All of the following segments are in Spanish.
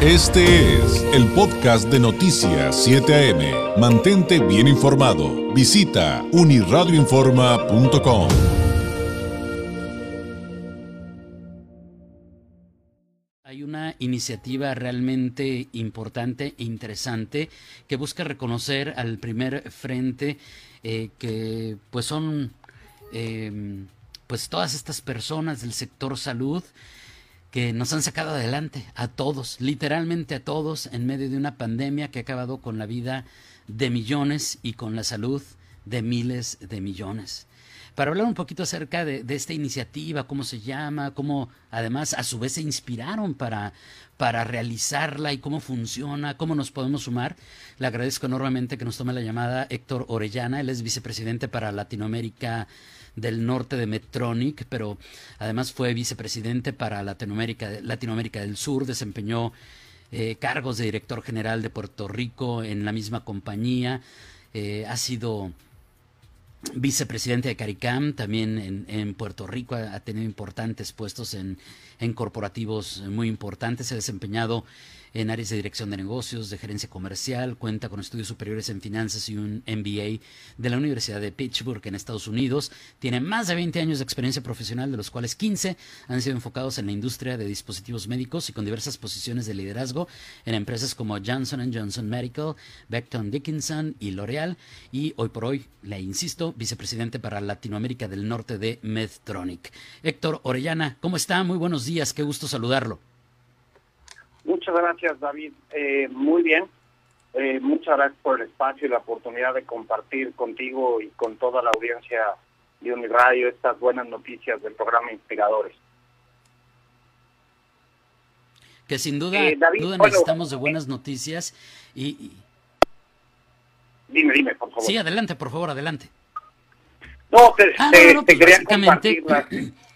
Este es el podcast de Noticias 7 AM. Mantente bien informado. Visita uniradioinforma.com. Hay una iniciativa realmente importante e interesante que busca reconocer al primer frente eh, que pues son eh, pues todas estas personas del sector salud que nos han sacado adelante a todos, literalmente a todos, en medio de una pandemia que ha acabado con la vida de millones y con la salud de miles de millones. Para hablar un poquito acerca de, esta iniciativa, cómo se llama, cómo además a su vez se inspiraron para, para realizarla y cómo funciona, cómo nos podemos sumar, le agradezco enormemente que nos tome la llamada Héctor Orellana, él es vicepresidente para Latinoamérica del norte de Medtronic, pero además fue vicepresidente para Latinoamérica, Latinoamérica del Sur, desempeñó eh, cargos de director general de Puerto Rico en la misma compañía, eh, ha sido vicepresidente de CARICAM, también en, Puerto Rico, ha, tenido importantes puestos en corporativos muy importantes, se ha desempeñado en áreas de dirección de negocios, de gerencia comercial, cuenta con estudios superiores en finanzas y un MBA de la Universidad de Pittsburgh en Estados Unidos. Tiene más de 20 años de experiencia profesional, de los cuales 15 han sido enfocados en la industria de dispositivos médicos y con diversas posiciones de liderazgo en empresas como Johnson Johnson Medical, Becton Dickinson y L'Oreal. Y hoy por hoy, le insisto, vicepresidente para Latinoamérica del Norte de Medtronic. Héctor Orellana, ¿cómo está? Muy buenos días, qué gusto saludarlo. Muchas gracias, David. Eh, muy bien. Eh, muchas gracias por el espacio y la oportunidad de compartir contigo y con toda la audiencia de Uniradio estas buenas noticias del programa Inspiradores. Que sin duda, eh, duda necesitamos de buenas noticias y, Dime, dime, por favor. Sí, adelante, por favor, adelante. No, te, ah, no, pues quería compartir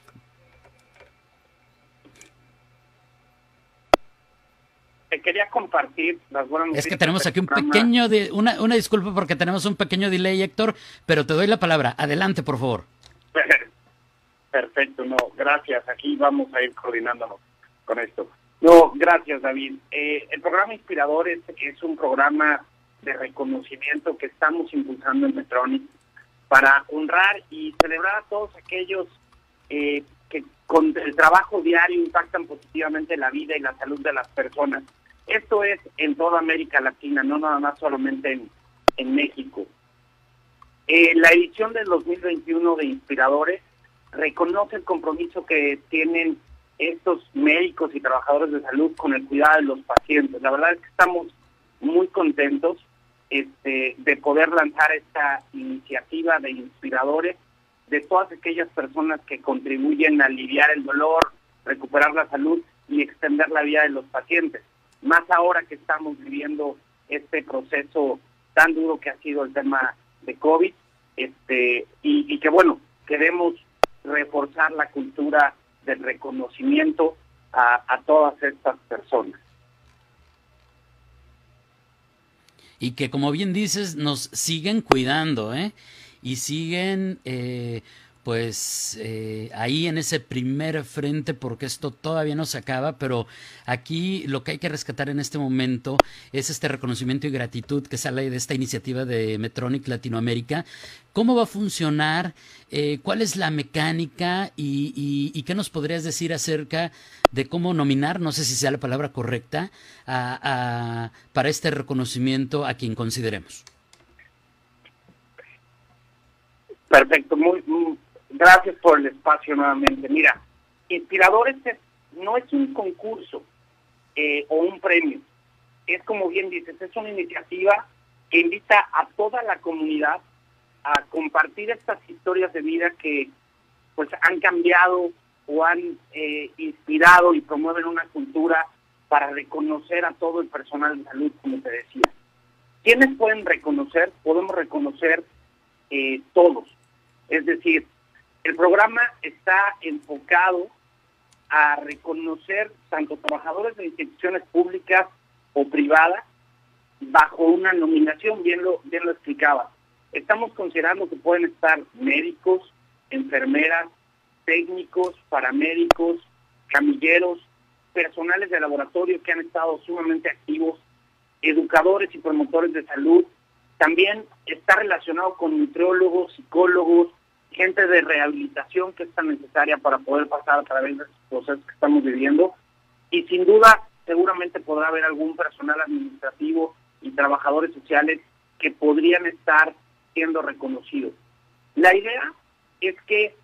quería compartir las buenas noticias. Es que tenemos aquí un pequeño, de, una, una disculpa porque tenemos un pequeño delay, Héctor, pero te doy la palabra. Adelante, por favor. Perfecto, no, gracias. Aquí vamos a ir coordinándonos con esto. No, gracias, David. Eh, el programa Inspiradores es un programa de reconocimiento que estamos impulsando en Metronic para honrar y celebrar a todos aquellos eh, que con el trabajo diario impactan positivamente la vida y la salud de las personas. Esto es en toda América Latina, no nada más solamente en, México. Eh, la edición del 2021 de Inspiradores reconoce el compromiso que tienen estos médicos y trabajadores de salud con el cuidado de los pacientes. La verdad es que estamos muy contentos este, de poder lanzar esta iniciativa de inspiradores de todas aquellas personas que contribuyen a aliviar el dolor, recuperar la salud y extender la vida de los pacientes más ahora que estamos viviendo este proceso tan duro que ha sido el tema de COVID, este, y, que bueno, queremos reforzar la cultura del reconocimiento a, todas estas personas. Y que como bien dices, nos siguen cuidando, ¿eh? Y siguen eh, pues eh, ahí en ese primer frente, porque esto todavía no se acaba, pero aquí lo que hay que rescatar en este momento es este reconocimiento y gratitud que sale de esta iniciativa de Metronic Latinoamérica. ¿Cómo va a funcionar? Eh, ¿Cuál es la mecánica? Y, qué nos podrías decir acerca de cómo nominar, no sé si sea la palabra correcta, para este reconocimiento a quien consideremos? Perfecto, muy, muy Gracias por el espacio nuevamente. Mira, Inspiradores no es un concurso eh, o un premio. Es como bien dices, es una iniciativa que invita a toda la comunidad a compartir estas historias de vida que pues han cambiado o han eh, inspirado y promueven una cultura para reconocer a todo el personal de salud, como te decía. ¿Quiénes pueden reconocer? Podemos reconocer eh, todos. Es decir, el programa está enfocado a reconocer tanto trabajadores de instituciones públicas o privadas bajo una nominación, bien lo, bien lo explicaba. Estamos considerando que pueden estar médicos, enfermeras, técnicos, paramédicos, camilleros, personales de laboratorio que han estado sumamente activos, educadores y promotores de salud. También está relacionado con nutriólogos, psicólogos, gente de rehabilitación que es tan necesaria para poder pasar a través de estos procesos que estamos viviendo. Y sin duda, seguramente podrá haber algún personal administrativo y trabajadores sociales que podrían estar siendo reconocidos. La idea es que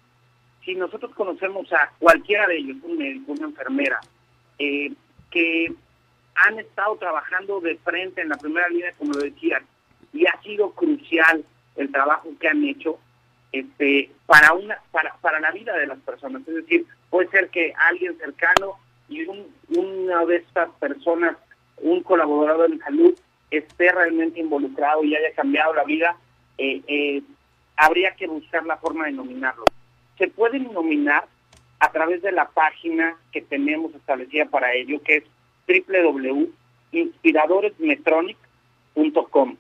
si nosotros conocemos a cualquiera de ellos, un médico, una enfermera, eh, que han estado trabajando de frente en la primera línea, como lo decía, y ha sido crucial el trabajo que han hecho este, para, una, para, para la vida de las personas. Es decir, puede ser que alguien cercano y una de estas personas, un colaborador de salud, esté realmente involucrado y haya cambiado la vida, eh, eh, habría que buscar la forma de nominarlo. Se pueden nominar a través de la página que tenemos establecida para ello, que es www.inspiradoresmetronic.com.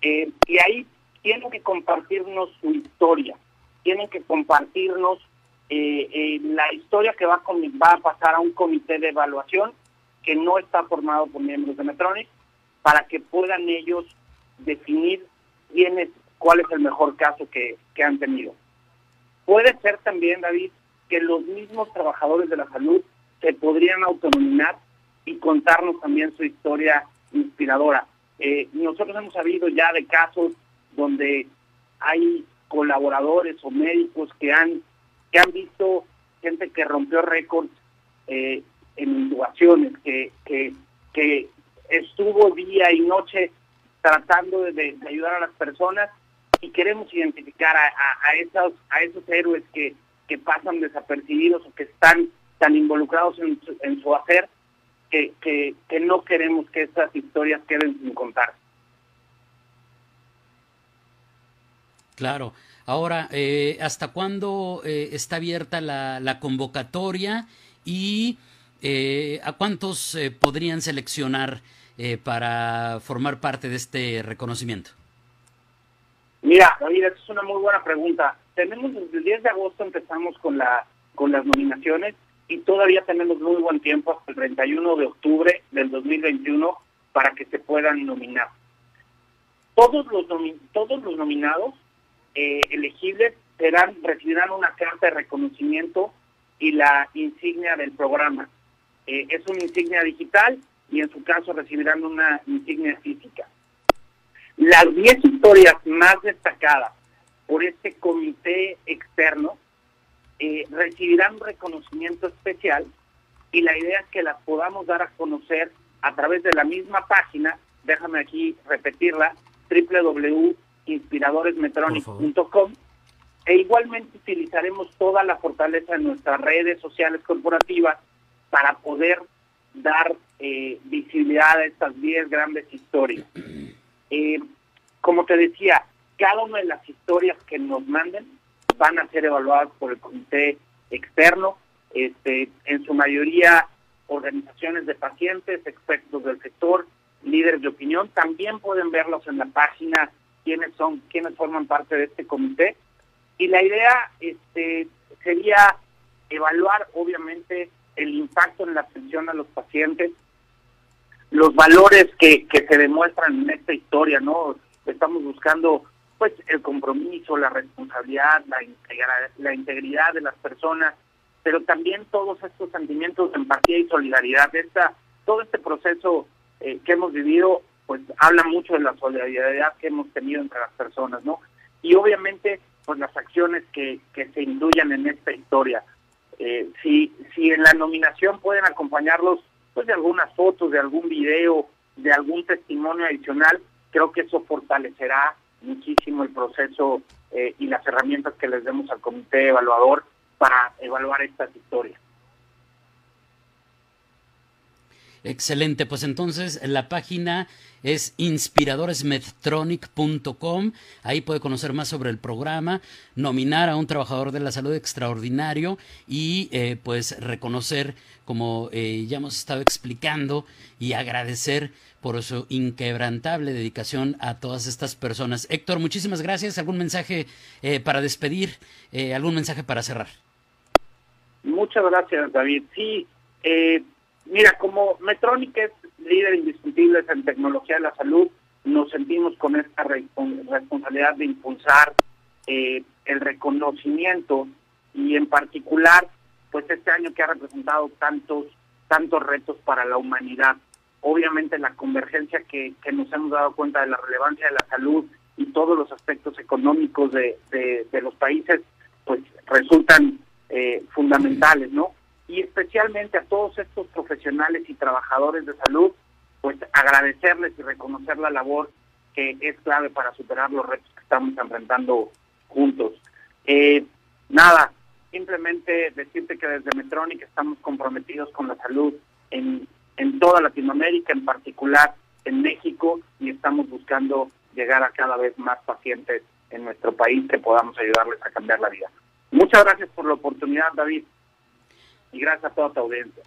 Eh, y ahí tienen que compartirnos su historia, tienen que compartirnos eh, eh, la historia que va a, va a pasar a un comité de evaluación que no está formado por miembros de Metronic, para que puedan ellos definir quién es, cuál es el mejor caso que, han tenido. Puede ser también, David, que los mismos trabajadores de la salud se podrían autonominar y contarnos también su historia inspiradora. Eh, nosotros hemos sabido ya de casos donde hay colaboradores o médicos que han que han visto gente que rompió récords eh, en intubaciones, que, que, que estuvo día y noche tratando de, ayudar a las personas y queremos identificar a, a, esos, a esos héroes que, que pasan desapercibidos o que están tan involucrados en su, en su hacer que, que, que no queremos que estas historias queden sin contar. Claro. Ahora, eh, ¿hasta cuándo eh, está abierta la, la convocatoria y eh, a cuántos podrían seleccionar para formar parte de este reconocimiento? Mira, David, es una muy buena pregunta. Tenemos desde el 10 de agosto empezamos con la con las nominaciones y todavía tenemos muy buen tiempo hasta el 31 de octubre del 2021 para que se puedan nominar. Todos los todos los nominados eh, elegibles recibirán una carta de reconocimiento y la insignia del programa. Eh, es una insignia digital y en su caso recibirán una insignia física. Las 10 historias más destacadas por este comité externo eh, recibirán reconocimiento especial y la idea es que las podamos dar a conocer a través de la misma página, déjame aquí repetirla, www inspiradoresmetronic.com e igualmente utilizaremos toda la fortaleza de nuestras redes sociales corporativas para poder dar eh, visibilidad a estas 10 grandes historias. Eh, como te decía, cada una de las historias que nos manden van a ser evaluadas por el comité externo, este, en su mayoría organizaciones de pacientes, expertos del sector, líderes de opinión. También pueden verlos en la página quiénes son, quiénes forman parte de este comité. Y la idea este, sería evaluar, obviamente, el impacto en la atención a los pacientes, los valores que, que se demuestran en esta historia, ¿no? Estamos buscando, pues, el compromiso, la responsabilidad, la, la integridad de las personas, pero también todos estos sentimientos de empatía y solidaridad. Esta, todo este proceso eh, que hemos vivido pues habla mucho de la solidaridad que hemos tenido entre las personas, ¿no? Y obviamente, pues las acciones que, que se induyan en esta historia. Eh, si, si en la nominación pueden acompañarlos, pues de algunas fotos, de algún video, de algún testimonio adicional, creo que eso fortalecerá muchísimo el proceso eh, y las herramientas que les demos al comité evaluador para evaluar estas historias. Excelente, pues entonces la página es inspiradoresmedtronic.com. Ahí puede conocer más sobre el programa, nominar a un trabajador de la salud extraordinario y eh, pues reconocer, como eh, ya hemos estado explicando, y agradecer por su inquebrantable dedicación a todas estas personas. Héctor, muchísimas gracias. ¿Algún mensaje eh, para despedir? ¿Algún mensaje para cerrar? Muchas gracias, David. Sí, Mira, como Metronic es líder indiscutible en tecnología de la salud, nos sentimos con esta responsabilidad de impulsar eh, el reconocimiento y en particular, pues este año que ha representado tantos, tantos retos para la humanidad. Obviamente la convergencia que, nos hemos dado cuenta de la relevancia de la salud y todos los aspectos económicos de, de, los países, pues resultan eh, fundamentales, ¿no? Y especialmente a todos estos profesionales y trabajadores de salud, pues agradecerles y reconocer la labor que es clave para superar los retos que estamos enfrentando juntos. Eh, nada, simplemente decirte que desde Metronic estamos comprometidos con la salud en, en toda Latinoamérica, en particular en México, y estamos buscando llegar a cada vez más pacientes en nuestro país que podamos ayudarles a cambiar la vida. Muchas gracias por la oportunidad, David, y gracias a toda tu audiencia.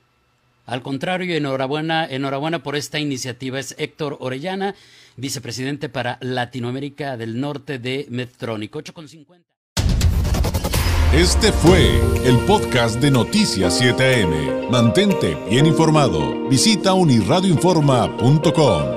Al contrario, enhorabuena, enhorabuena por esta iniciativa. Es Héctor Orellana, vicepresidente para Latinoamérica del Norte de Medtronic. 8.50. Este fue el podcast de Noticias 7am. Mantente bien informado. Visita unirradioinforma.com.